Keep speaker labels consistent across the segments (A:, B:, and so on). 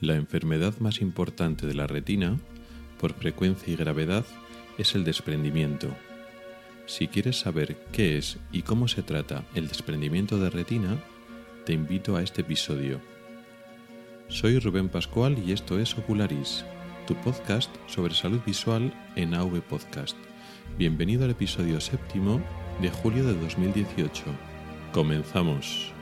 A: La enfermedad más importante de la retina, por frecuencia y gravedad, es el desprendimiento. Si quieres saber qué es y cómo se trata el desprendimiento de retina, te invito a este episodio. Soy Rubén Pascual y esto es Ocularis, tu podcast sobre salud visual en AV Podcast. Bienvenido al episodio séptimo de julio de 2018. Comenzamos.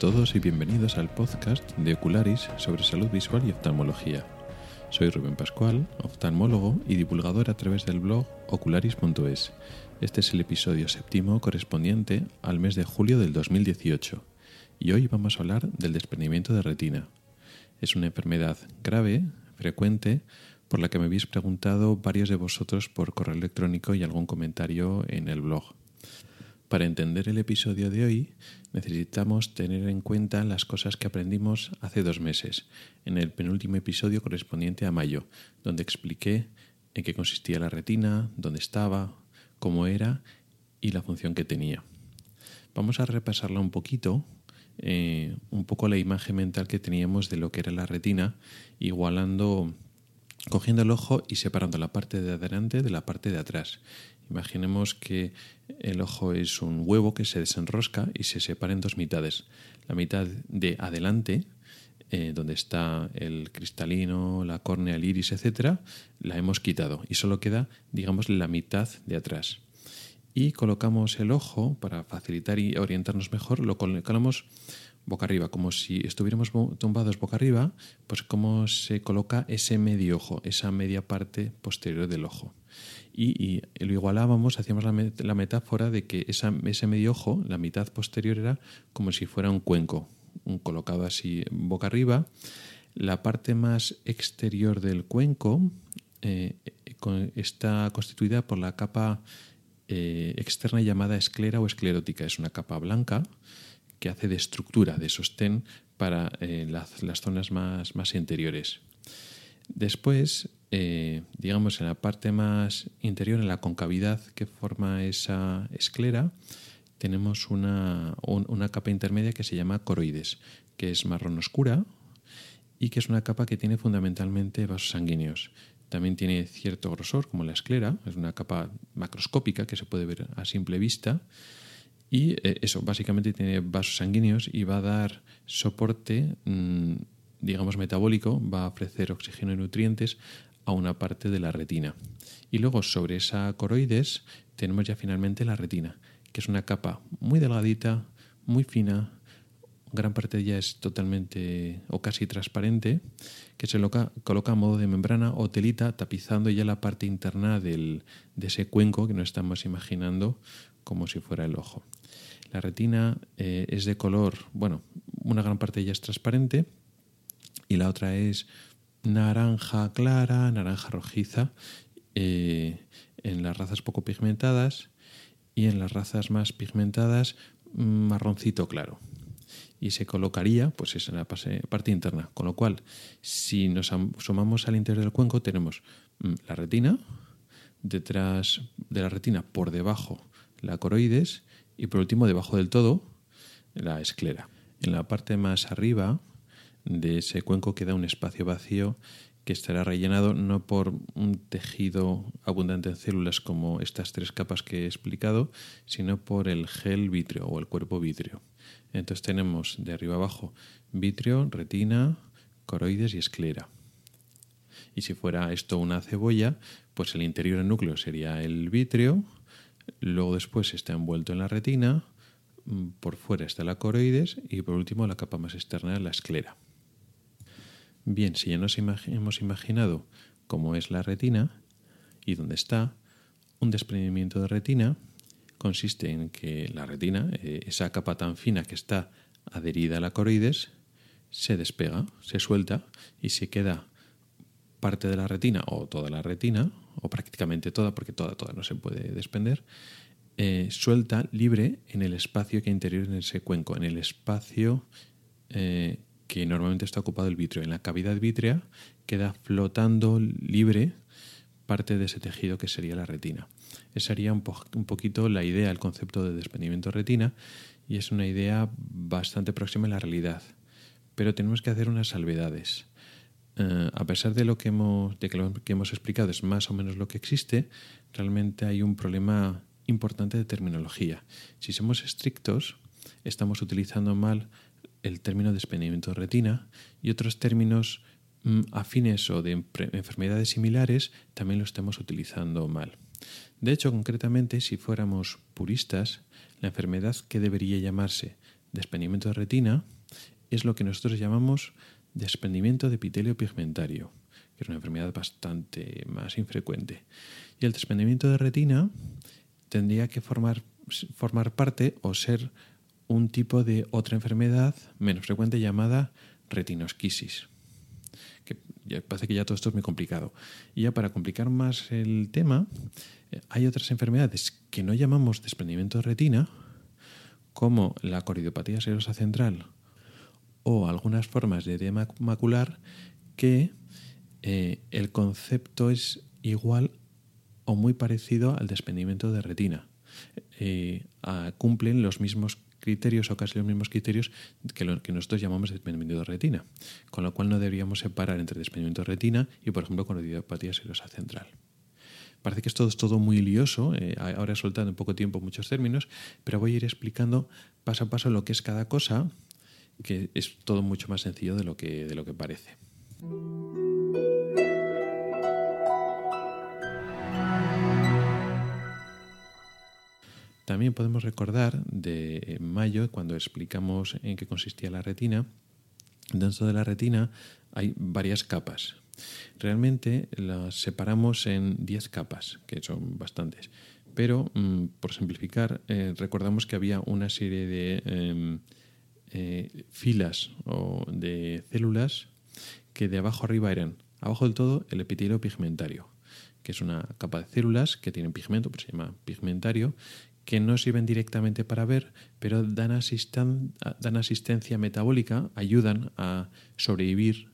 A: Todos y bienvenidos al podcast de Ocularis sobre salud visual y oftalmología. Soy Rubén Pascual, oftalmólogo y divulgador a través del blog ocularis.es. Este es el episodio séptimo correspondiente al mes de julio del 2018 y hoy vamos a hablar del desprendimiento de retina. Es una enfermedad grave, frecuente, por la que me habéis preguntado varios de vosotros por correo electrónico y algún comentario en el blog. Para entender el episodio de hoy necesitamos tener en cuenta las cosas que aprendimos hace dos meses, en el penúltimo episodio correspondiente a mayo, donde expliqué en qué consistía la retina, dónde estaba, cómo era y la función que tenía. Vamos a repasarla un poquito, eh, un poco la imagen mental que teníamos de lo que era la retina, igualando, cogiendo el ojo y separando la parte de adelante de la parte de atrás. Imaginemos que el ojo es un huevo que se desenrosca y se separa en dos mitades. La mitad de adelante, eh, donde está el cristalino, la córnea, el iris, etcétera, la hemos quitado y solo queda, digamos, la mitad de atrás. Y colocamos el ojo para facilitar y orientarnos mejor, lo colocamos boca arriba, como si estuviéramos tumbados boca arriba, pues como se coloca ese medio ojo, esa media parte posterior del ojo y, lo igualábamos, hacíamos la, metáfora de que ese medio ojo, la mitad posterior, era como si fuera un cuenco, un colocado así boca arriba. La parte más exterior del cuenco eh, está constituida por la capa eh, externa llamada esclera o esclerótica. Es una capa blanca que hace de estructura, de sostén para eh, las, las, zonas más, más interiores. Después eh, digamos, en la parte más interior, en la concavidad que forma esa esclera, tenemos una, una capa intermedia que se llama coroides, que es marrón oscura y que es una capa que tiene fundamentalmente vasos sanguíneos. También tiene cierto grosor, como la esclera, es una capa macroscópica que se puede ver a simple vista. Y eh, eso, básicamente tiene vasos sanguíneos y va a dar soporte, mm, digamos, metabólico, va a ofrecer oxígeno y nutrientes a una parte de la retina. Y luego sobre esa coroides tenemos ya finalmente la retina, que es una capa muy delgadita, muy fina, gran parte de ella es totalmente o casi transparente, que se coloca a modo de membrana o telita tapizando ya la parte interna del, de ese cuenco que nos estamos imaginando como si fuera el ojo. La retina eh, es de color, bueno, una gran parte de ella es transparente y la otra es naranja clara, naranja rojiza eh, en las razas poco pigmentadas y en las razas más pigmentadas marroncito claro. Y se colocaría pues es en la parte interna. Con lo cual, si nos sumamos al interior del cuenco, tenemos mm, la retina, detrás de la retina, por debajo, la coroides y por último, debajo del todo, la esclera. En la parte más arriba, de ese cuenco queda un espacio vacío que estará rellenado no por un tejido abundante en células como estas tres capas que he explicado, sino por el gel vítreo o el cuerpo vítreo. Entonces tenemos de arriba abajo vítreo, retina, coroides y esclera. Y si fuera esto una cebolla, pues el interior del núcleo sería el vítreo, luego después está envuelto en la retina, por fuera está la coroides y por último la capa más externa, la esclera. Bien, si ya nos hemos imaginado cómo es la retina y dónde está, un desprendimiento de retina consiste en que la retina, eh, esa capa tan fina que está adherida a la coroides, se despega, se suelta y se queda parte de la retina o toda la retina, o prácticamente toda, porque toda, toda no se puede desprender, eh, suelta, libre en el espacio que interior en ese cuenco, en el espacio eh, que normalmente está ocupado el vitrio. En la cavidad vítrea queda flotando libre parte de ese tejido que sería la retina. Esa sería un, poquito la idea, el concepto de desprendimiento de retina, y es una idea bastante próxima a la realidad. Pero tenemos que hacer unas salvedades. Eh, a pesar de lo que hemos, de que lo que hemos explicado es más o menos lo que existe, realmente hay un problema importante de terminología. Si somos estrictos, estamos utilizando mal el término desprendimiento de retina y otros términos mm, afines o de enfermedades similares también lo estamos utilizando mal. De hecho, concretamente, si fuéramos puristas, la enfermedad que debería llamarse desprendimiento de retina es lo que nosotros llamamos desprendimiento de epitelio pigmentario, que es una enfermedad bastante más infrecuente. Y el desprendimiento de retina tendría que formar, formar parte o ser un tipo de otra enfermedad menos frecuente llamada retinosquisis. Que parece que ya todo esto es muy complicado. Y ya para complicar más el tema, eh, hay otras enfermedades que no llamamos desprendimiento de retina, como la coridiopatía serosa central o algunas formas de edema macular que eh, el concepto es igual o muy parecido al desprendimiento de retina. Eh, cumplen los mismos criterios o casi los mismos criterios que que nosotros llamamos desprendimiento de retina, con lo cual no deberíamos separar entre desprendimiento de retina y, por ejemplo, coridiopatía serosa central. Parece que esto es todo muy lioso, eh, ahora he soltado en poco tiempo muchos términos, pero voy a ir explicando paso a paso lo que es cada cosa que es todo mucho más sencillo de lo que, de lo que parece. También podemos recordar de mayo, cuando explicamos en qué consistía la retina, dentro de la retina hay varias capas. Realmente las separamos en 10 capas, que son bastantes. Pero, mm, por simplificar, eh, recordamos que había una serie de em, eh, filas o de células que de abajo arriba eran, abajo del todo, el epitelio pigmentario, que es una capa de células que tienen pigmento, pero se llama pigmentario, que no sirven directamente para ver, pero dan, dan asistencia metabólica, ayudan a sobrevivir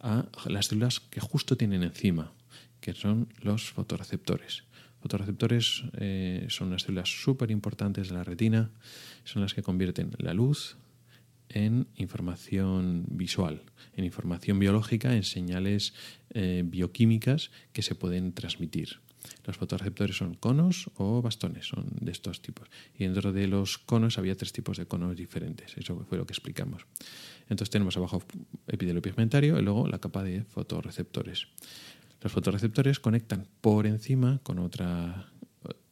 A: a las células que justo tienen encima, que son los fotoreceptores. Fotoreceptores eh, son unas células súper importantes de la retina, son las que convierten la luz, en información visual, en información biológica, en señales eh, bioquímicas que se pueden transmitir. Los fotorreceptores son conos o bastones, son de estos tipos. Y dentro de los conos había tres tipos de conos diferentes. Eso fue lo que explicamos. Entonces tenemos abajo epidelio pigmentario y luego la capa de fotorreceptores. Los fotorreceptores conectan por encima con otra,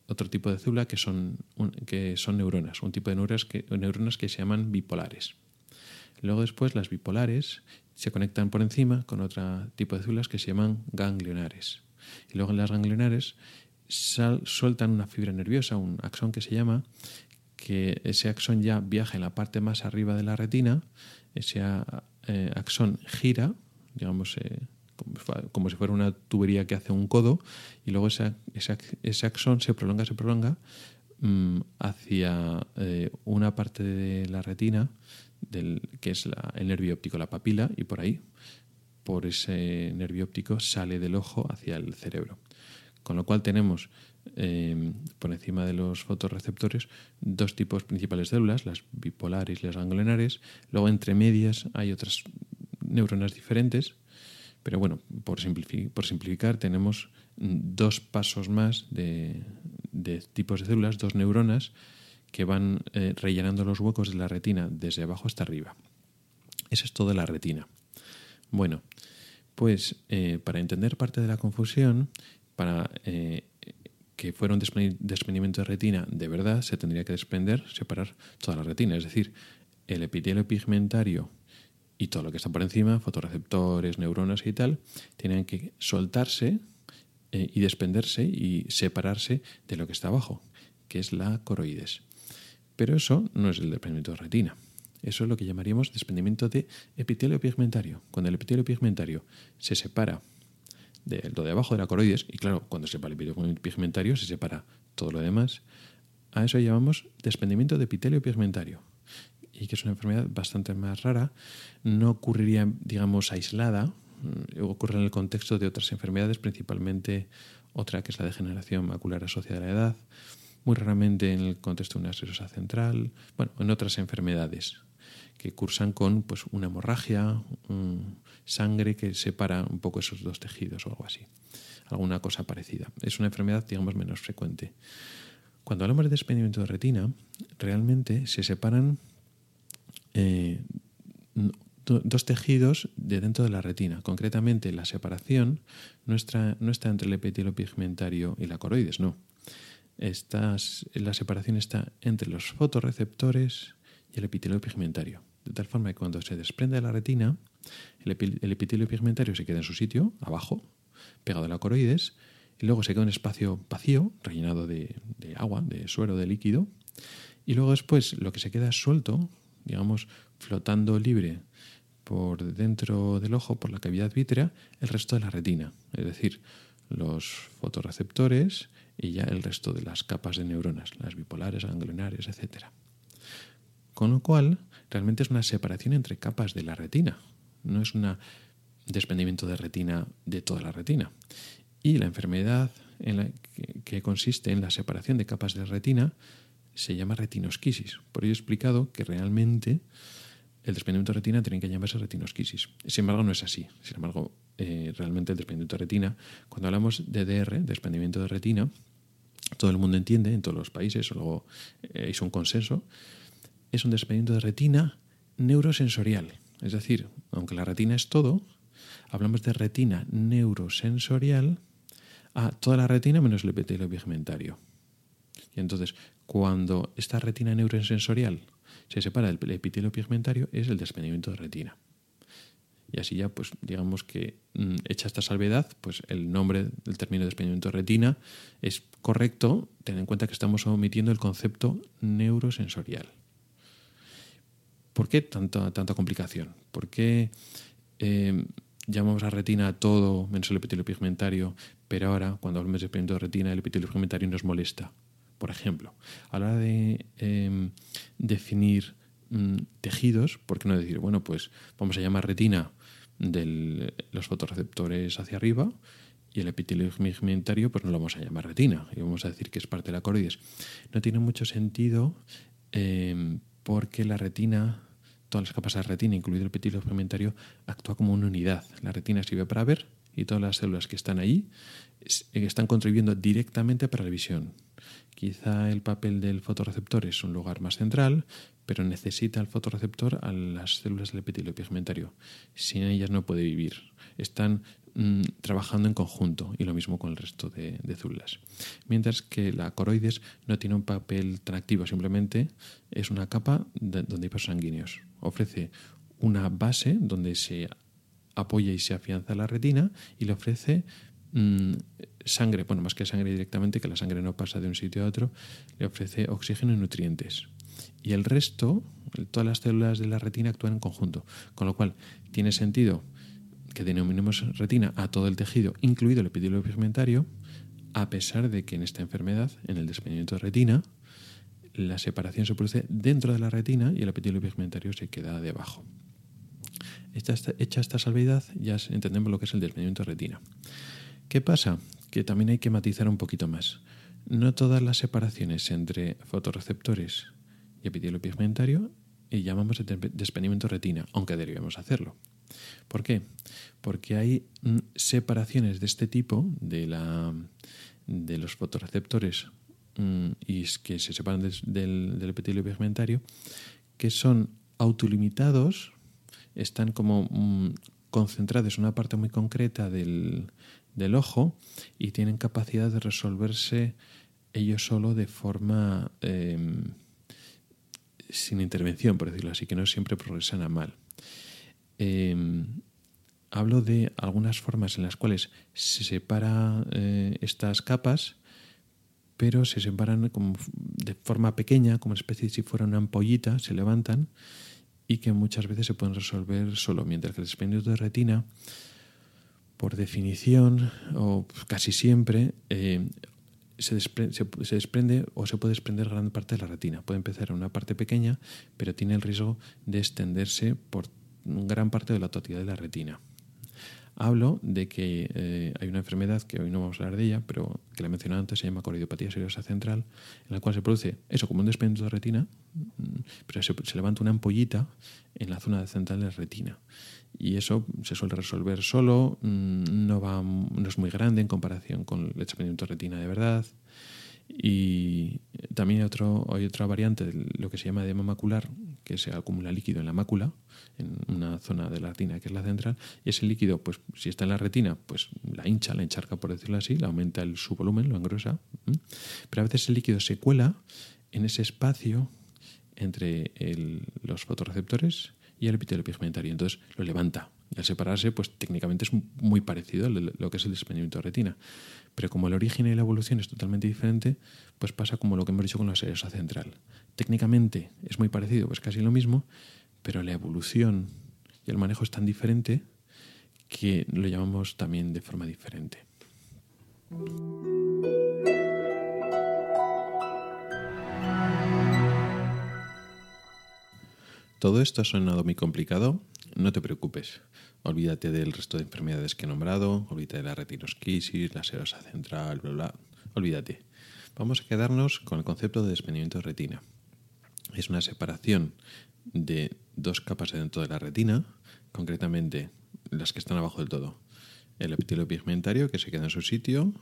A: otro tipo de célula que son, que son neuronas, un tipo de neuronas que, neuronas que se llaman bipolares. Luego después las bipolares se conectan por encima con otro tipo de células que se llaman ganglionares. Y luego en las ganglionares sueltan una fibra nerviosa, un axón que se llama, que ese axón ya viaja en la parte más arriba de la retina, ese eh, axón gira, digamos, eh, como, si fuera una tubería que hace un codo, y luego ese, ese, axón se prolonga, se prolonga mm, hacia eh, una parte de la retina del, que es el nervio óptico, la papila, y por ahí, por ese nervio óptico, sale del ojo hacia el cerebro. Con lo cual tenemos em, por encima de los fotorreceptores dos tipos principales de células, las bipolares y las ganglionares. Luego entre medias hay otras neuronas diferentes, pero bueno, por, simplificar, tenemos dos pasos más de, tipos de células, dos neuronas que van eh, rellenando los huecos de la retina desde abajo hasta arriba. Eso es todo la retina. Bueno, pues eh, para entender parte de la confusión, para eh, que fuera un desprendimiento de retina de verdad, se tendría que desprender, separar toda la retina, es decir, el epitelio pigmentario y todo lo que está por encima, fotorreceptores, neuronas y tal, tienen que soltarse y desprenderse y separarse de lo que está abajo, que es la coroides. Pero eso no es el desprendimiento de retina. Eso es lo que llamaríamos desprendimiento de epitelio pigmentario. Cuando el epitelio pigmentario se separa de lo de abajo de la coroides, y claro, cuando se separa el epitelio pigmentario se separa todo lo demás. A eso llamamos desprendimiento de epitelio pigmentario y que es una enfermedad bastante más rara, no ocurriría, digamos, aislada, mm, ocurre en el contexto de otras enfermedades, principalmente otra que es la degeneración macular asociada a la edad, muy raramente en el contexto de una esclerosa central, bueno, en otras enfermedades que cursan con pues, una hemorragia, sangre que separa un poco esos dos tejidos o algo así, alguna cosa parecida. Es una enfermedad, digamos, menos frecuente. Cuando hablamos de desprendimiento de retina, realmente se separan eh, dos tejidos de dentro de la retina. Concretamente, la separación no está, no está entre el epitelio pigmentario y la coroides, no. la separación está entre los fotorreceptores el epitelio pigmentario. De tal forma que cuando se desprende de la retina, el, epitelio pigmentario se queda en su sitio, abajo, pegado a la coroides, y luego se queda un espacio vacío, rellenado de, agua, de suero, de líquido, y luego después lo que se queda suelto digamos, flotando libre por dentro del ojo, por la cavidad vítrea, el resto de la retina, es decir, los fotorreceptores y ya el resto de las capas de neuronas, las bipolares, ganglionares, etc. Con lo cual, realmente es una separación entre capas de la retina, no es un desprendimiento de retina de toda la retina. Y la enfermedad que consiste en la separación de capas de retina se llama retinosquisis. Por ello he explicado que realmente el desprendimiento de retina tiene que llamarse retinosquisis. Sin embargo, no es así. Sin embargo, eh, realmente el desprendimiento de retina, cuando hablamos de DR, desprendimiento de retina, todo el mundo entiende, en todos los países, luego eh, es un consenso, es un desprendimiento de retina neurosensorial. Es decir, aunque la retina es todo, hablamos de retina neurosensorial a toda la retina menos el epitelio pigmentario. Y entonces, cuando esta retina neurosensorial se separa del epitelio pigmentario, es el desprendimiento de retina. Y así ya, pues digamos que mm, hecha esta salvedad, pues el nombre del término desprendimiento de retina es correcto, ten en cuenta que estamos omitiendo el concepto neurosensorial. ¿Por qué tanta, tanta complicación? ¿Por qué eh, llamamos a retina a todo menos el epitelio pigmentario, pero ahora, cuando hablamos de desprendimiento de retina, el epitelio pigmentario nos molesta? Por ejemplo, a la hora de em, definir mm, tejidos, ¿por qué no decir, bueno, pues vamos a llamar retina de los fotorreceptores hacia arriba y el epitelio pigmentario, pues no lo vamos a llamar retina y vamos a decir que es parte de la coroides? No tiene mucho sentido em, porque la retina todas las capas de la retina, incluido el epitelio pigmentario, actúa como una unidad. La retina sirve para ver y todas las células que están ahí están contribuyendo directamente para la visión. Quizá el papel del fotorreceptor es un lugar más central, pero necesita el fotorreceptor a las células del epitelio pigmentario. Sin ellas no puede vivir. Están mm, trabajando en conjunto y lo mismo con el resto de, células. Mientras que la coroides no tiene un papel tan activo, simplemente es una capa donde hay vasos sanguíneos. Ofrece una base donde se apoya y se afianza la retina y le ofrece mm, sangre, bueno, más que sangre directamente, que la sangre no pasa de un sitio a otro, le ofrece oxígeno y nutrientes. Y el resto, todas las células de la retina actúan en conjunto, con lo cual tiene sentido que denominemos retina a todo el tejido, incluido el epitelio pigmentario, a pesar de que en esta enfermedad, en el desprendimiento de retina, la separación se produce dentro de la retina y el epitelio pigmentario se queda debajo. Hecha esta, hecha esta salvedad, ya entendemos lo que es el desprendimiento de retina. ¿Qué pasa? Que también hay que matizar un poquito más. No todas las separaciones entre fotorreceptores y epitelio pigmentario y llamamos desprendimiento retina, aunque deberíamos hacerlo. ¿Por qué? Porque hay mm, separaciones de este tipo de, la, de los fotorreceptores mm, y que se separan del, del epitelio pigmentario que son autolimitados, están como mm, concentrados en una parte muy concreta del, del ojo y tienen capacidad de resolverse ellos solo de forma em, sin intervención, por decirlo así, que no siempre progresan a mal. Em, hablo de algunas formas en las cuales se separa eh, estas capas, pero se separan como de forma pequeña, como especie si fuera una ampollita, se levantan y que muchas veces se pueden resolver solo, mientras que el desprendimiento de retina por definición, o casi siempre, eh, se, desprende, o se puede desprender gran parte de la retina. Puede empezar en una parte pequeña, pero tiene el riesgo de extenderse por gran parte de la totalidad de la retina. Hablo de que eh, hay una enfermedad que hoy no vamos a hablar de ella, pero que la he mencionado antes, se llama coridiopatía seriosa central, en la cual se produce eso como un desprendimiento de retina, mm, pero se, levanta una ampollita en la zona central de la retina y eso se suele resolver solo, mm, no, va, no es muy grande en comparación con el desprendimiento de retina de verdad. Y también hay, otro, hay otra variante lo que se llama edema macular, que se acumula líquido en la mácula, en una zona de la retina que es la central, y ese líquido, pues si está en la retina, pues la hincha, la encharca, por decirlo así, la aumenta el, su volumen, lo engrosa, pero a veces el líquido se cuela en ese espacio entre los fotorreceptores y el epitelio pigmentario. Entonces lo levanta. Y al separarse, pues técnicamente es muy parecido a lo que es el desprendimiento de retina. Pero como el origen y la evolución es totalmente diferente, pues pasa como lo que hemos dicho con la serosa central. Técnicamente es muy parecido, pues casi lo mismo, pero la evolución y el manejo es tan diferente que lo llamamos también de forma diferente. Todo esto ha sonado muy complicado. No te preocupes. Olvídate del resto de enfermedades que he nombrado. Olvídate de la retinosquisis, la serosa central, bla, bla. Olvídate. Vamos a quedarnos con el concepto de desprendimiento de retina. Es una separación de dos capas dentro de la retina, concretamente las que están abajo del todo. El epitelio pigmentario que se queda en su sitio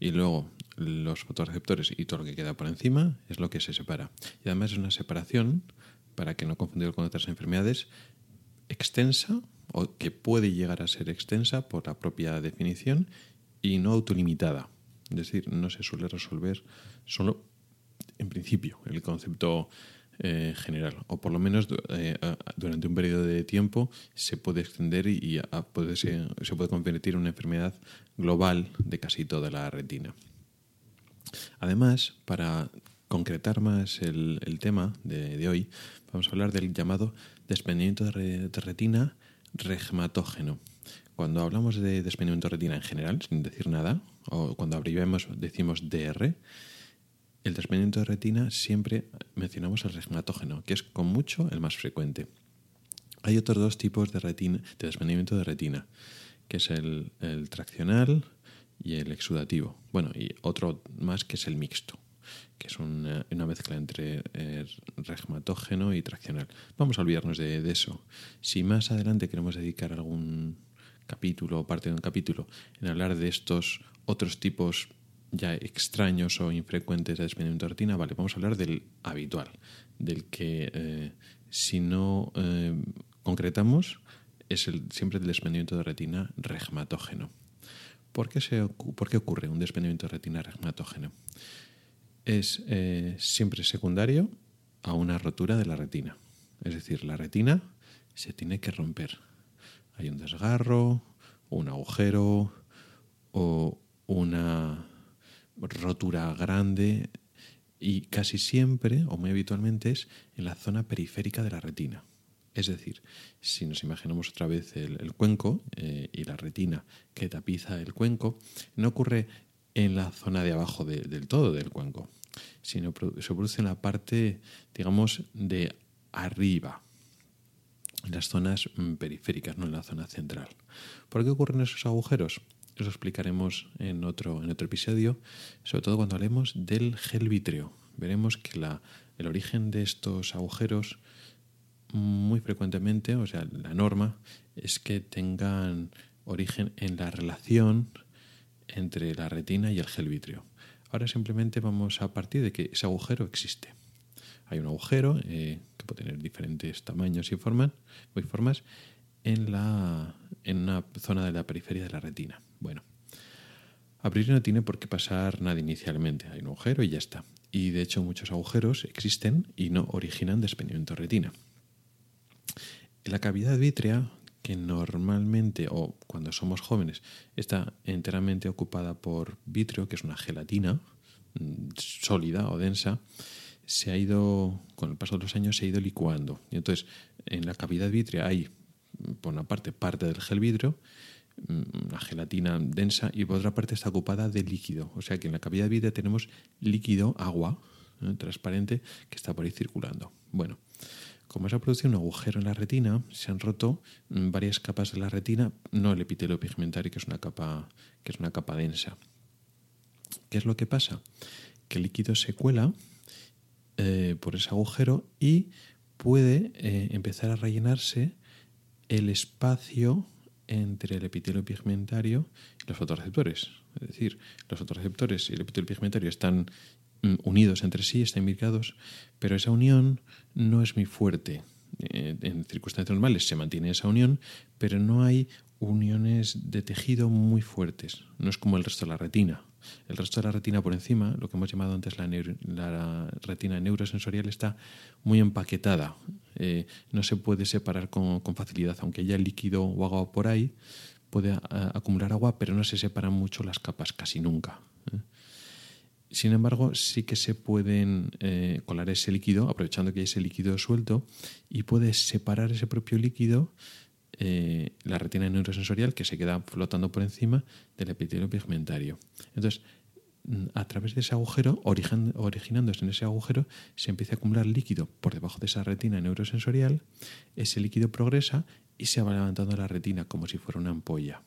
A: y luego los fotorreceptores y todo lo que queda por encima es lo que se separa. Y además es una separación para que no confundirlo con otras enfermedades, extensa o que puede llegar a ser extensa por la propia definición y no autolimitada. Es decir, no se suele resolver solo en principio el concepto eh, general, o por lo menos eh, durante un periodo de tiempo se puede extender y, puede se puede convertir en una enfermedad global de casi toda la retina. Además, para concretar más el, tema de, hoy, vamos a hablar del llamado desprendimiento de, retina regmatógeno. Cuando hablamos de desprendimiento de retina en general, sin decir nada, o cuando abreviamos decimos DR, el desprendimiento de retina siempre mencionamos el regmatógeno, que es con mucho el más frecuente. Hay otros dos tipos de, retina, de desprendimiento de retina, que es el, el traccional y el exudativo. Bueno, y otro más que es el mixto que es una, mezcla entre eh, regmatógeno y traccional. Vamos a olvidarnos de, eso. Si más adelante queremos dedicar algún capítulo o parte de un capítulo en hablar de estos otros tipos ya extraños o infrecuentes de desprendimiento de retina, vale, vamos a hablar del habitual, del que eh, si no eh, concretamos es siempre el desprendimiento de retina regmatógeno. ¿Por qué, se, ¿Por qué ocurre un desprendimiento de retina regmatógeno? Es eh, siempre secundario a una rotura de la retina. Es decir, la retina se tiene que romper. Hay un desgarro, un agujero o una rotura grande y casi siempre o muy habitualmente es en la zona periférica de la retina. Es decir, si nos imaginamos otra vez el, cuenco eh, y la retina que tapiza el cuenco, no ocurre en la zona de abajo del todo del cuenco, sino se produce en la parte, digamos, de arriba, en las zonas mm, periféricas, no en la zona central. ¿Por qué ocurren esos agujeros? Eso explicaremos en otro, en otro episodio, sobre todo cuando hablemos del gel vítreo. Veremos que el origen de estos agujeros muy frecuentemente, o sea, la norma es que tengan origen en la relación entre la retina y el gel vítreo. Ahora simplemente vamos a partir de que ese agujero existe. Hay un agujero eh, que puede tener diferentes tamaños y formas, formas en, la, en una zona de la periferia de la retina. Bueno, a priori no tiene por qué pasar nada inicialmente. Hay un agujero y ya está. Y de hecho muchos agujeros existen y no originan desprendimiento de retina. La cavidad vítrea que normalmente, o cuando somos jóvenes, está enteramente ocupada por vitrio, que es una gelatina mm, sólida o densa, se ha ido, con el paso de los años, se ha ido licuando. Y entonces, en la cavidad vitrea hay, por una parte, parte del gel vidrio, mm, una gelatina densa y por otra parte está ocupada de líquido. O sea que en la cavidad vitrea tenemos líquido, agua, transparente, que está por ahí circulando. Bueno, como se ha producido un agujero en la retina, se han roto mm, varias capas de la retina, no el epitelio pigmentario, que es una capa, que es una capa densa. ¿Qué es lo que pasa? Que el líquido se cuela eh, por ese agujero y puede eh, empezar a rellenarse el espacio entre el epitelio pigmentario y los fotorreceptores. Es decir, los fotorreceptores y el epitelio pigmentario están unidos entre sí, están imbricados, pero esa unión no es muy fuerte. Eh, en circunstancias normales se mantiene esa unión, pero no hay uniones de tejido muy fuertes. No es como el resto de la retina. El resto de la retina por encima, lo que hemos llamado antes la, retina neurosensorial, está muy empaquetada. Eh, no se puede separar con, facilidad, aunque haya líquido o agua por ahí, puede acumular agua, pero no se separan mucho las capas, casi nunca. ¿eh? Sin embargo, sí que se pueden eh, colar ese líquido, aprovechando que hay ese líquido suelto, y puede separar ese propio líquido eh, la retina neurosensorial que se queda flotando por encima del epitelio pigmentario. Entonces, mm, a través de ese agujero, originándose en ese agujero, se empieza a acumular líquido por debajo de esa retina neurosensorial, ese líquido progresa y se va levantando la retina como si fuera una ampolla.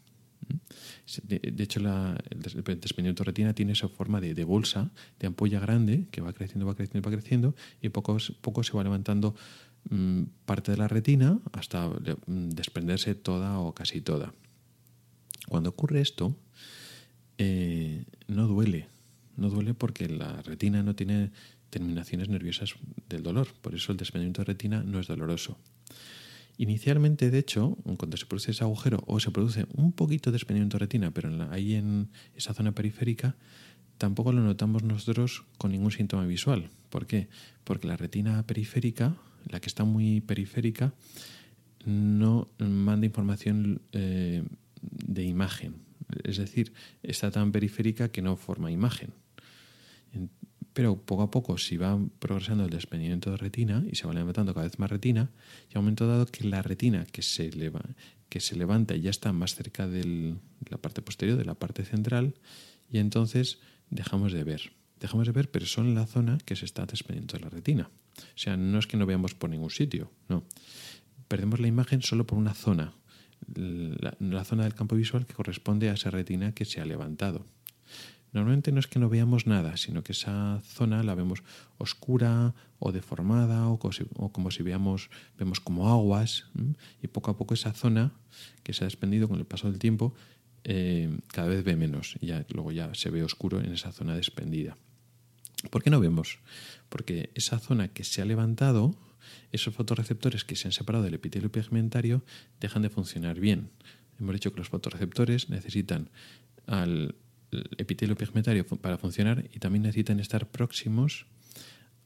A: De, hecho, el desprendimiento de retina tiene esa forma de, bolsa, de ampolla grande, que va creciendo, va creciendo, va creciendo, y poco, poco se va levantando Mm, parte de la retina hasta mm, desprenderse toda o casi toda. Cuando ocurre esto, eh, no duele. No duele porque la retina no tiene terminaciones nerviosas del dolor. Por eso el desprendimiento de retina no es doloroso. Inicialmente, de hecho, cuando se produce ese agujero o se produce un poquito de desprendimiento de retina, pero ahí en esa zona periférica, tampoco lo notamos nosotros con ningún síntoma visual. ¿Por qué? Porque la retina periférica la que está muy periférica, no manda información eh, de imagen. Es decir, está tan periférica que no forma imagen. Pero poco a poco, si va progresando el desprendimiento de retina y se va levantando cada vez más retina, llega un momento dado que la retina que se, levanta y ya está más cerca de la parte posterior, de la parte central, y entonces dejamos de ver. Dejamos de ver, pero son la zona que se está desprendiendo de la retina. O sea, no es que no veamos por ningún sitio, no. Perdemos la imagen solo por una zona, la, zona del campo visual que corresponde a esa retina que se ha levantado. Normalmente no es que no veamos nada, sino que esa zona la vemos oscura o deformada o, como si veamos, vemos como aguas y poco a poco esa zona que se ha desprendido con el paso del tiempo eh, cada vez ve menos y ya, luego ya se ve oscuro en esa zona desprendida. ¿Por qué no vemos? Porque esa zona que se ha levantado, esos fotorreceptores que se han separado del epitelio pigmentario, dejan de funcionar bien. Hemos dicho que los fotorreceptores necesitan al epitelio pigmentario para funcionar y también necesitan estar próximos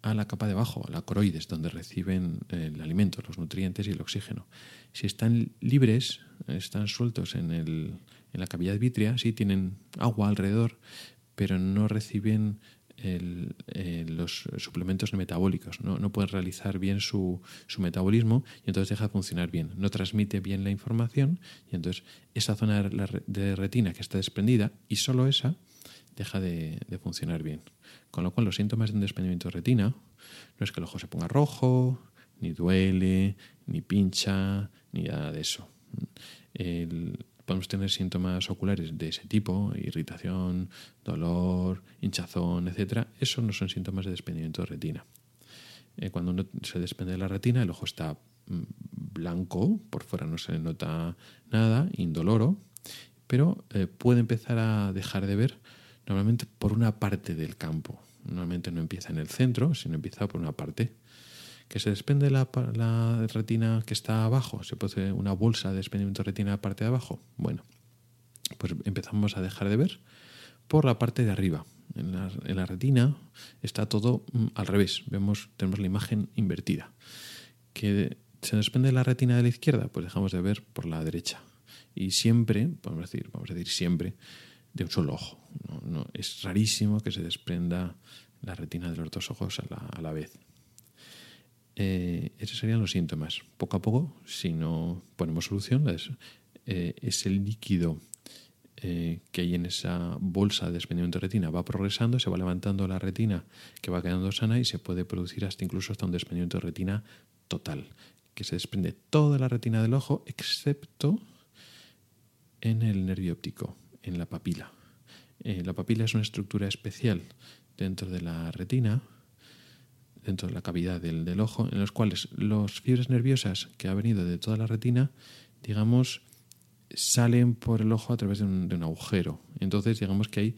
A: a la capa de abajo, a la coroides, donde reciben el alimento, los nutrientes y el oxígeno. Si están libres, están sueltos en, el, en la cavidad vítrea, sí tienen agua alrededor, pero no reciben eh, los suplementos metabólicos, ¿no? no pueden realizar bien su, metabolismo y entonces deja de funcionar bien, no transmite bien la información y entonces esa zona de retina que está desprendida y solo esa deja de, funcionar bien. Con lo cual los síntomas de un desprendimiento de retina no es que el ojo se ponga rojo, ni duele, ni pincha, ni nada de eso. Podemos tener síntomas oculares de ese tipo, irritación, dolor, hinchazón, etc. Esos no son síntomas de desprendimiento de retina. Eh, cuando uno se desprende de la retina, el ojo está mm, blanco, por fuera no se le nota nada, indoloro, pero eh, puede empezar a dejar de ver normalmente por una parte del campo. Normalmente no empieza en el centro, sino empieza por una parte que se desprende la, la retina que está abajo, se produce una bolsa de desprendimiento de retina en la parte de abajo. Bueno, pues empezamos a dejar de ver por la parte de arriba. En la, retina está todo mm, al revés. Vemos, tenemos la imagen invertida. Que se desprende la retina de la izquierda, pues dejamos de ver por la derecha. Y siempre, vamos a decir, vamos a decir siempre, de un solo ojo. No, es rarísimo que se desprenda la retina de los dos ojos a la, a la vez. Eh, esos serían los síntomas. Poco a poco, si no ponemos solución, eh, ese líquido eh, que hay en esa bolsa de desprendimiento de retina va progresando, se va levantando la retina que va quedando sana y se puede producir hasta incluso hasta un desprendimiento de retina total, que se desprende toda la retina del ojo excepto en el nervio óptico, en la papila. Eh, la papila es una estructura especial dentro de la retina, dentro de la cavidad del, ojo, en los cuales las fibras nerviosas que ha venido de toda la retina, digamos, salen por el ojo a través de un, agujero. Entonces, digamos que ahí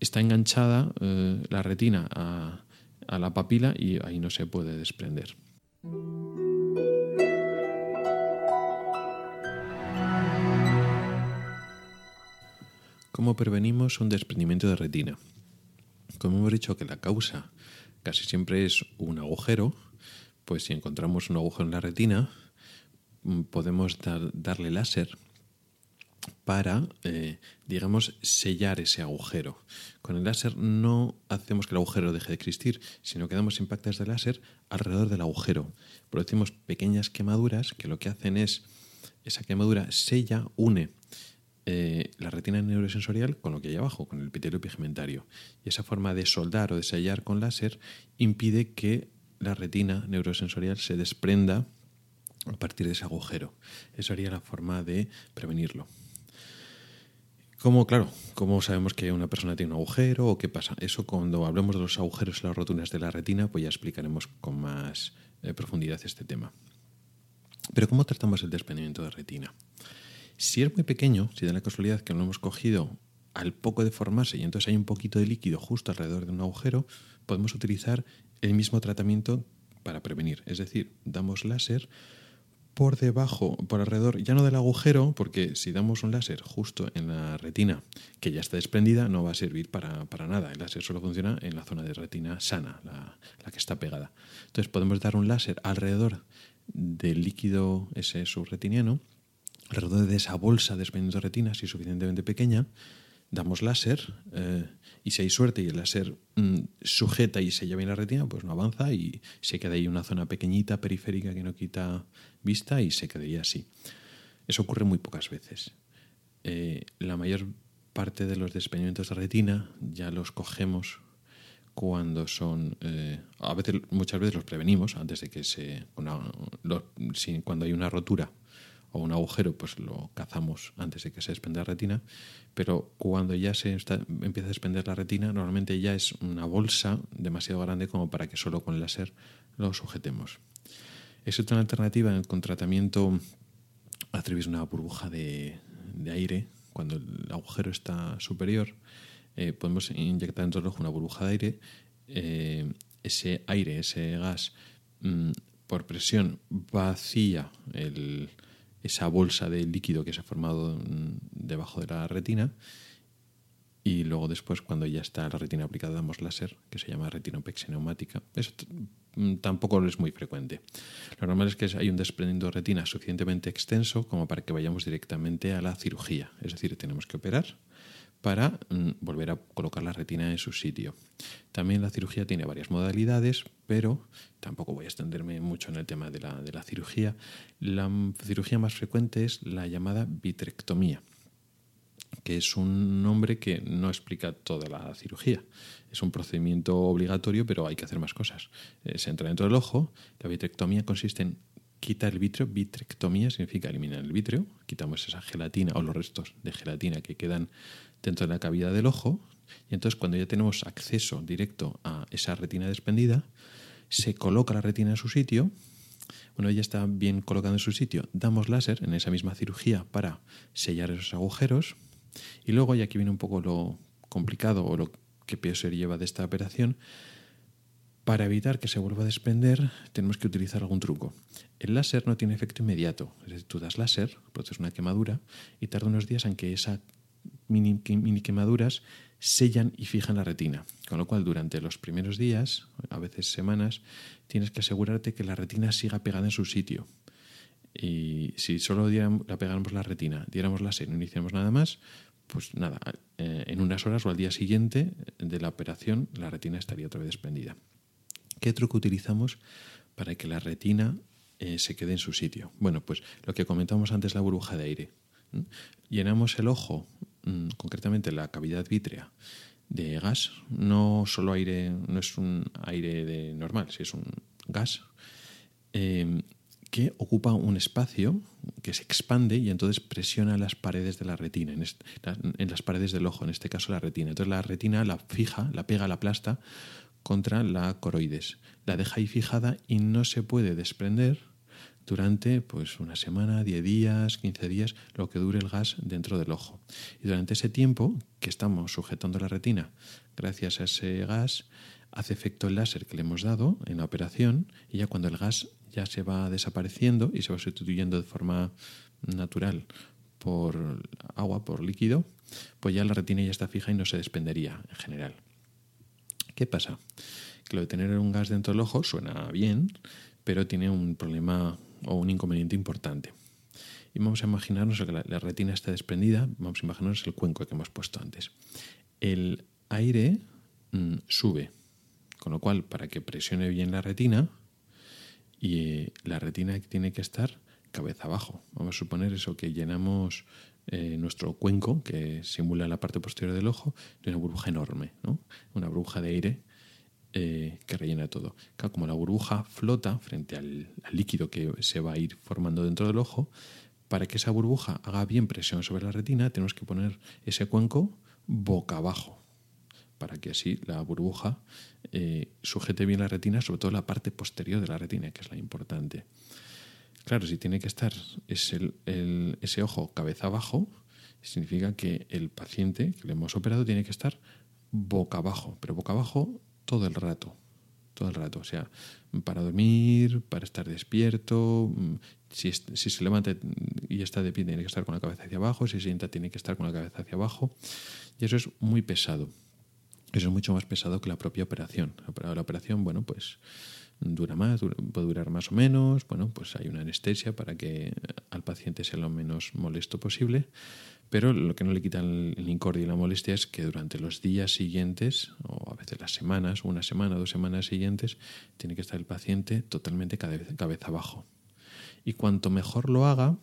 A: está enganchada eh, la retina a, a la papila y ahí no se puede desprender. ¿Cómo prevenimos un desprendimiento de retina? Como hemos dicho que la causa casi siempre es un agujero, pues si encontramos un agujero en la retina, mm, podemos darle láser para, eh, digamos, sellar ese agujero. Con el láser no hacemos que el agujero deje de existir, sino que damos impactos de láser alrededor del agujero. Producimos pequeñas quemaduras que lo que hacen es, esa quemadura sella, une eh, la retina neurosensorial con lo que hay abajo, con el epitelio pigmentario. Y esa forma de soldar o de sellar con láser impide que la retina neurosensorial se desprenda a partir de ese agujero. Eso sería la forma de prevenirlo. ¿Cómo, claro, cómo sabemos que una persona tiene un agujero o qué pasa? Eso cuando hablemos de los agujeros y las roturas de la retina, pues ya explicaremos con más eh, profundidad este tema. Pero ¿cómo tratamos el desprendimiento de retina? Si es muy pequeño, si da la casualidad que lo hemos cogido al poco de formarse y entonces hay un poquito de líquido justo alrededor de un agujero, podemos utilizar el mismo tratamiento para prevenir. Es decir, damos láser por debajo, por alrededor, ya no del agujero, porque si damos un láser justo en la retina que ya está desprendida, no va a servir para, nada. El láser solo funciona en la zona de retina sana, la, la, que está pegada. Entonces podemos dar un láser alrededor del líquido ese subretiniano alrededor de esa bolsa de desprendimiento de retina, si es suficientemente pequeña, damos láser eh, y si hay suerte y el láser mm, sujeta y se lleva en la retina, pues no avanza y se queda ahí una zona pequeñita periférica que no quita vista y se quedaría así. Eso ocurre muy pocas veces. Eh, la mayor parte de los desprendimientos de retina ya los cogemos cuando son eh, a veces muchas veces los prevenimos antes de que se cuando hay una rotura o un agujero, pues lo cazamos antes de que se desprenda la retina, pero cuando ya se empieza a desprender la retina, normalmente ya es una bolsa demasiado grande como para que solo con el láser lo sujetemos. Es otra alternativa con tratamiento a través de una burbuja de, aire, cuando el agujero está superior, eh, podemos inyectar dentro del ojo una burbuja de aire, eh, ese aire, ese gas, mm, por presión vacía el, esa bolsa de líquido que se ha formado debajo de la retina y luego después cuando ya está la retina aplicada damos láser que se llama retinopexia neumática. Eso mm, tampoco es muy frecuente. Lo normal es que hay un desprendimiento de retina suficientemente extenso como para que vayamos directamente a la cirugía. Es decir, tenemos que operar para mm, volver a colocar la retina en su sitio. También la cirugía tiene varias modalidades, pero tampoco voy a extenderme mucho en el tema de la, de la cirugía. La cirugía más frecuente es la llamada vitrectomía, que es un nombre que no explica toda la cirugía. Es un procedimiento obligatorio, pero hay que hacer más cosas. Eh, se entra dentro del ojo. La vitrectomía consiste en quitar el vítreo. Vitrectomía significa eliminar el vítreo. Quitamos esa gelatina o los restos de gelatina que quedan dentro de la cavidad del ojo. Y entonces cuando ya tenemos acceso directo a esa retina desprendida, se coloca la retina en su sitio. Bueno, ya está bien colocada en su sitio. Damos láser en esa misma cirugía para sellar esos agujeros. Y luego, y aquí viene un poco lo complicado o lo que peor se lleva de esta operación, para evitar que se vuelva a desprender, tenemos que utilizar algún truco. El láser no tiene efecto inmediato. Es decir, tú das láser, produces una quemadura y tarda unos días en que esa mini, quemaduras sellan y fijan la retina. Con lo cual, durante los primeros días, a veces semanas, tienes que asegurarte que la retina siga pegada en su sitio. Y si solo la pegáramos la retina, diéramos la y no hiciéramos nada más, pues nada, eh, en unas horas o al día siguiente de la operación, la retina estaría otra vez desprendida. ¿Qué truco utilizamos para que la retina eh, se quede en su sitio? Bueno, pues lo que comentamos antes, la burbuja de aire Llenamos el ojo, mm, concretamente la cavidad vítrea, de gas, no solo aire, no es un aire de normal, si es un gas, eh, que ocupa un espacio que se expande y entonces presiona las paredes de la retina, en, en, las paredes del ojo, en este caso la retina. Entonces la retina la fija, la pega, la aplasta contra la coroides. La deja ahí fijada y no se puede desprender durante pues una semana, 10 días, 15 días, lo que dure el gas dentro del ojo. Y durante ese tiempo que estamos sujetando la retina, gracias a ese gas, hace efecto el láser que le hemos dado en la operación y ya cuando el gas ya se va desapareciendo y se va sustituyendo de forma natural por agua, por líquido, pues ya la retina ya está fija y no se desprendería en general. ¿Qué pasa? Que lo de tener un gas dentro del ojo suena bien, pero tiene un problema o un inconveniente importante. Y vamos a imaginarnos que la, retina está desprendida, vamos a imaginarnos el cuenco que hemos puesto antes. El aire mm, sube, con lo cual para que presione bien la retina, y eh, la retina tiene que estar cabeza abajo. Vamos a suponer eso, que llenamos eh, nuestro cuenco, que simula la parte posterior del ojo, de una burbuja enorme, ¿no? una burbuja de aire eh, que rellena todo. como la burbuja flota frente al, líquido que se va a ir formando dentro del ojo, para que esa burbuja haga bien presión sobre la retina, tenemos que poner ese cuenco boca abajo, para que así la burbuja eh, sujete bien la retina, sobre todo la parte posterior de la retina, que es la importante. Claro, si tiene que estar ese, ese ojo cabeza abajo, significa que el paciente que le hemos operado tiene que estar boca abajo, pero boca abajo todo el rato, todo el rato. O sea, para dormir, para estar despierto, mm, si, si, se levanta y está de pie tiene que estar con la cabeza hacia abajo, si se sienta tiene que estar con la cabeza hacia abajo. Y eso es muy pesado. Eso es mucho más pesado que la propia operación. La operación, bueno, pues dura más, puede durar más o menos, bueno, pues hay una anestesia para que al paciente sea lo menos molesto posible, pero lo que no le quita el incordio y la molestia es que durante los días siguientes, o a veces las semanas, una semana, dos semanas siguientes, tiene que estar el paciente totalmente cabeza abajo. Y cuanto mejor lo haga,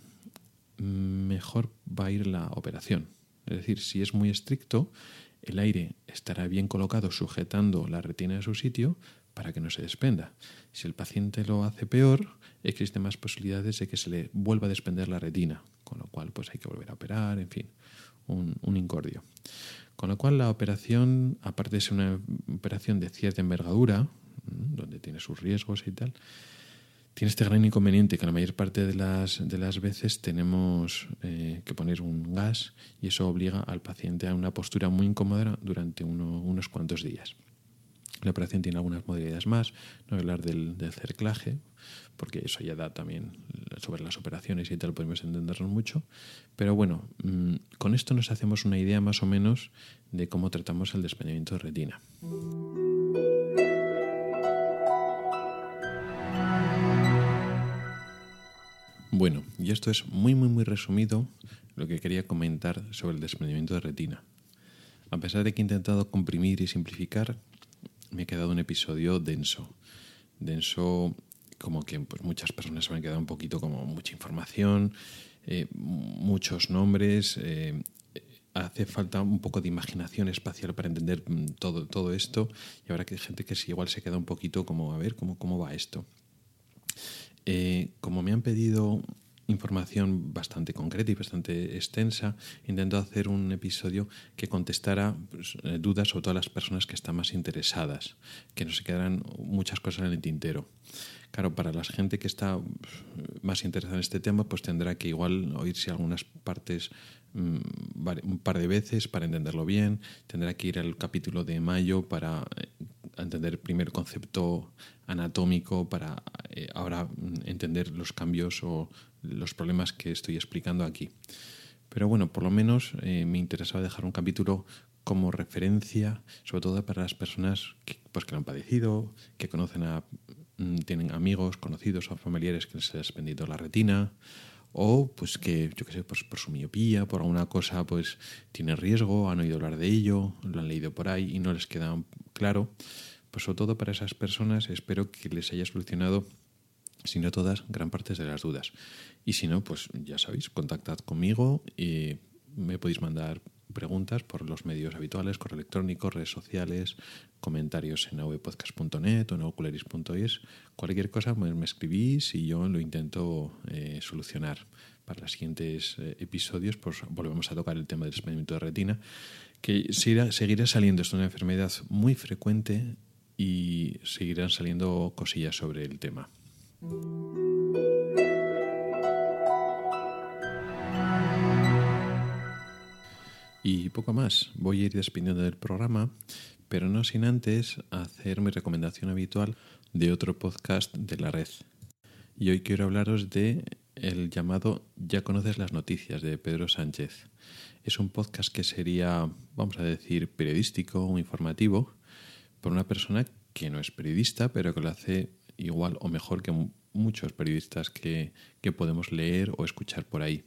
A: mejor va a ir la operación. Es decir, si es muy estricto, el aire estará bien colocado sujetando la retina de su sitio para que no se desprenda. Si el paciente lo hace peor, existen más posibilidades de que se le vuelva a desprender la retina, con lo cual pues hay que volver a operar, en fin, un, un incordio. Con lo cual la operación, aparte de ser una operación de cierta envergadura, donde tiene sus riesgos y tal, tiene este gran inconveniente que la mayor parte de las, de las veces tenemos eh, que poner un gas y eso obliga al paciente a una postura muy incómoda durante unos cuantos días. La operación tiene algunas modalidades más, no hablar del, cerclaje, porque eso ya da también sobre las operaciones y tal, podemos entendernos mucho. Pero bueno, mm, con esto nos hacemos una idea más o menos de cómo tratamos el desprendimiento de retina. Bueno, y esto es muy, muy, muy resumido lo que quería comentar sobre el desprendimiento de retina. A pesar de que he intentado comprimir y simplificar, me ha quedado un episodio denso. Denso como que pues, muchas personas se me han quedado un poquito como mucha información, eh, muchos nombres. Eh, hace falta un poco de imaginación espacial para entender mm, todo, todo esto y habrá que gente que sí, igual se queda un poquito como a ver cómo, cómo va esto. Eh, como me han pedido información bastante concreta y bastante extensa, intento hacer un episodio que contestara pues, eh, dudas sobre todas las personas que están más interesadas, que no se quedaran muchas cosas en el tintero. Claro, para la gente que está pues, más interesada en este tema, pues tendrá que igual oírse algunas partes mm, un par de veces para entenderlo bien, tendrá que ir al capítulo de mayo para eh, entender el primer concepto anatómico, para eh, ahora entender los cambios o los problemas que estoy explicando aquí. Pero bueno, por lo menos eh, me interesaba dejar un capítulo como referencia, sobre todo para las personas que, pues, que lo han padecido, que conocen a, mm, tienen amigos, conocidos o familiares que les ha desprendido la retina, o pues que, yo qué sé, pues, por su miopía, por alguna cosa, pues tiene riesgo, han oído hablar de ello, lo han leído por ahí y no les queda claro. Pues sobre todo para esas personas espero que les haya solucionado si no todas, gran parte de las dudas. Y si no, pues ya sabéis, contactad conmigo y me podéis mandar preguntas por los medios habituales, correo electrónico, redes sociales, comentarios en avpodcast.net o en ocularis.es. Cualquier cosa me, escribís y yo lo intento eh, solucionar. Para los siguientes eh, episodios pues volvemos a tocar el tema del desprendimiento de retina, que seguirá saliendo. Es una enfermedad muy frecuente y seguirán saliendo cosillas sobre el tema. Y poco más, voy a ir despidiendo del programa, pero no sin antes hacer mi recomendación habitual de otro podcast de la red. Y hoy quiero hablaros de el llamado Ya conoces las noticias de Pedro Sánchez. Es un podcast que sería, vamos a decir, periodístico o informativo por una persona que no es periodista, pero que lo hace igual o mejor que muchos periodistas que, que podemos leer o escuchar por ahí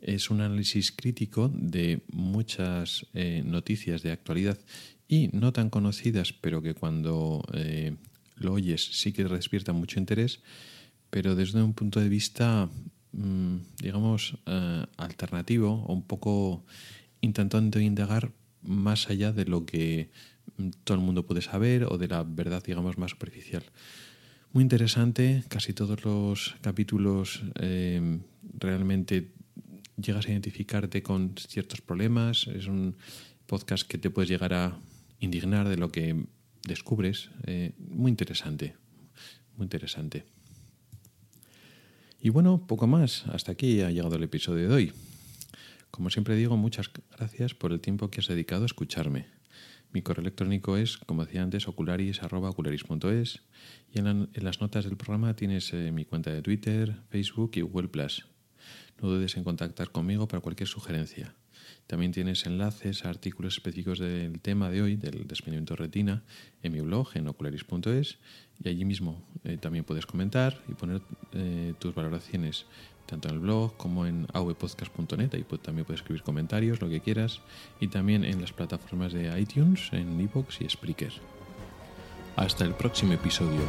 A: es un análisis crítico de muchas eh, noticias de actualidad y no tan conocidas, pero que cuando eh, lo oyes sí que despierta mucho interés, pero desde un punto de vista, mm, digamos, eh, alternativo o un poco intentando indagar más allá de lo que mm, todo el mundo puede saber o de la verdad, digamos, más superficial. Muy interesante, casi todos los capítulos realmente llegas a identificarte con ciertos problemas, es un podcast que te puedes llegar a indignar de lo que descubres. Eh, muy interesante, muy interesante. Y bueno, poco más. Hasta aquí ha llegado el episodio de hoy. Como siempre digo, muchas gracias por el tiempo que has dedicado a escucharme. Mi correo electrónico es, como decía antes, ocularis.ocularis.es y en, las notas del programa tienes eh, mi cuenta de Twitter, Facebook y Google. No dudes en contactar conmigo para cualquier sugerencia. También tienes enlaces a artículos específicos del tema de hoy, del desprendimiento retina, en mi blog, en ocularis.es, y allí mismo eh, también puedes comentar y poner eh, tus valoraciones, tanto en el blog como en avpodcast.net, ahí también puedes escribir comentarios, lo que quieras, y también en las plataformas de iTunes, en iVoox y Spreaker. Hasta el próximo episodio.